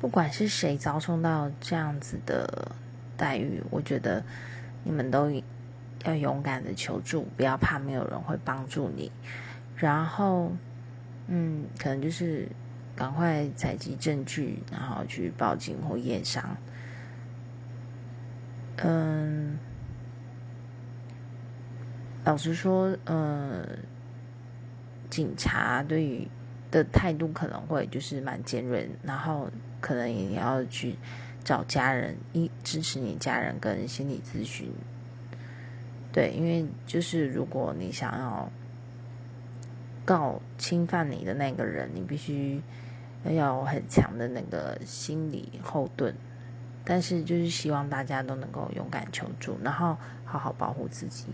不管是谁遭受到这样子的待遇，我觉得你们都要勇敢的求助，不要怕没有人会帮助你。然后，嗯，可能就是赶快采集证据，然后去报警或验伤。嗯，老实说，嗯，警察对于的态度可能会就是蛮尖锐，然后可能也要去找家人一支持你家人跟心理咨询。对，因为就是如果你想要告侵犯你的那个人，你必须要有很强的那个心理后盾。但是，就是希望大家都能够勇敢求助，然后好好保护自己。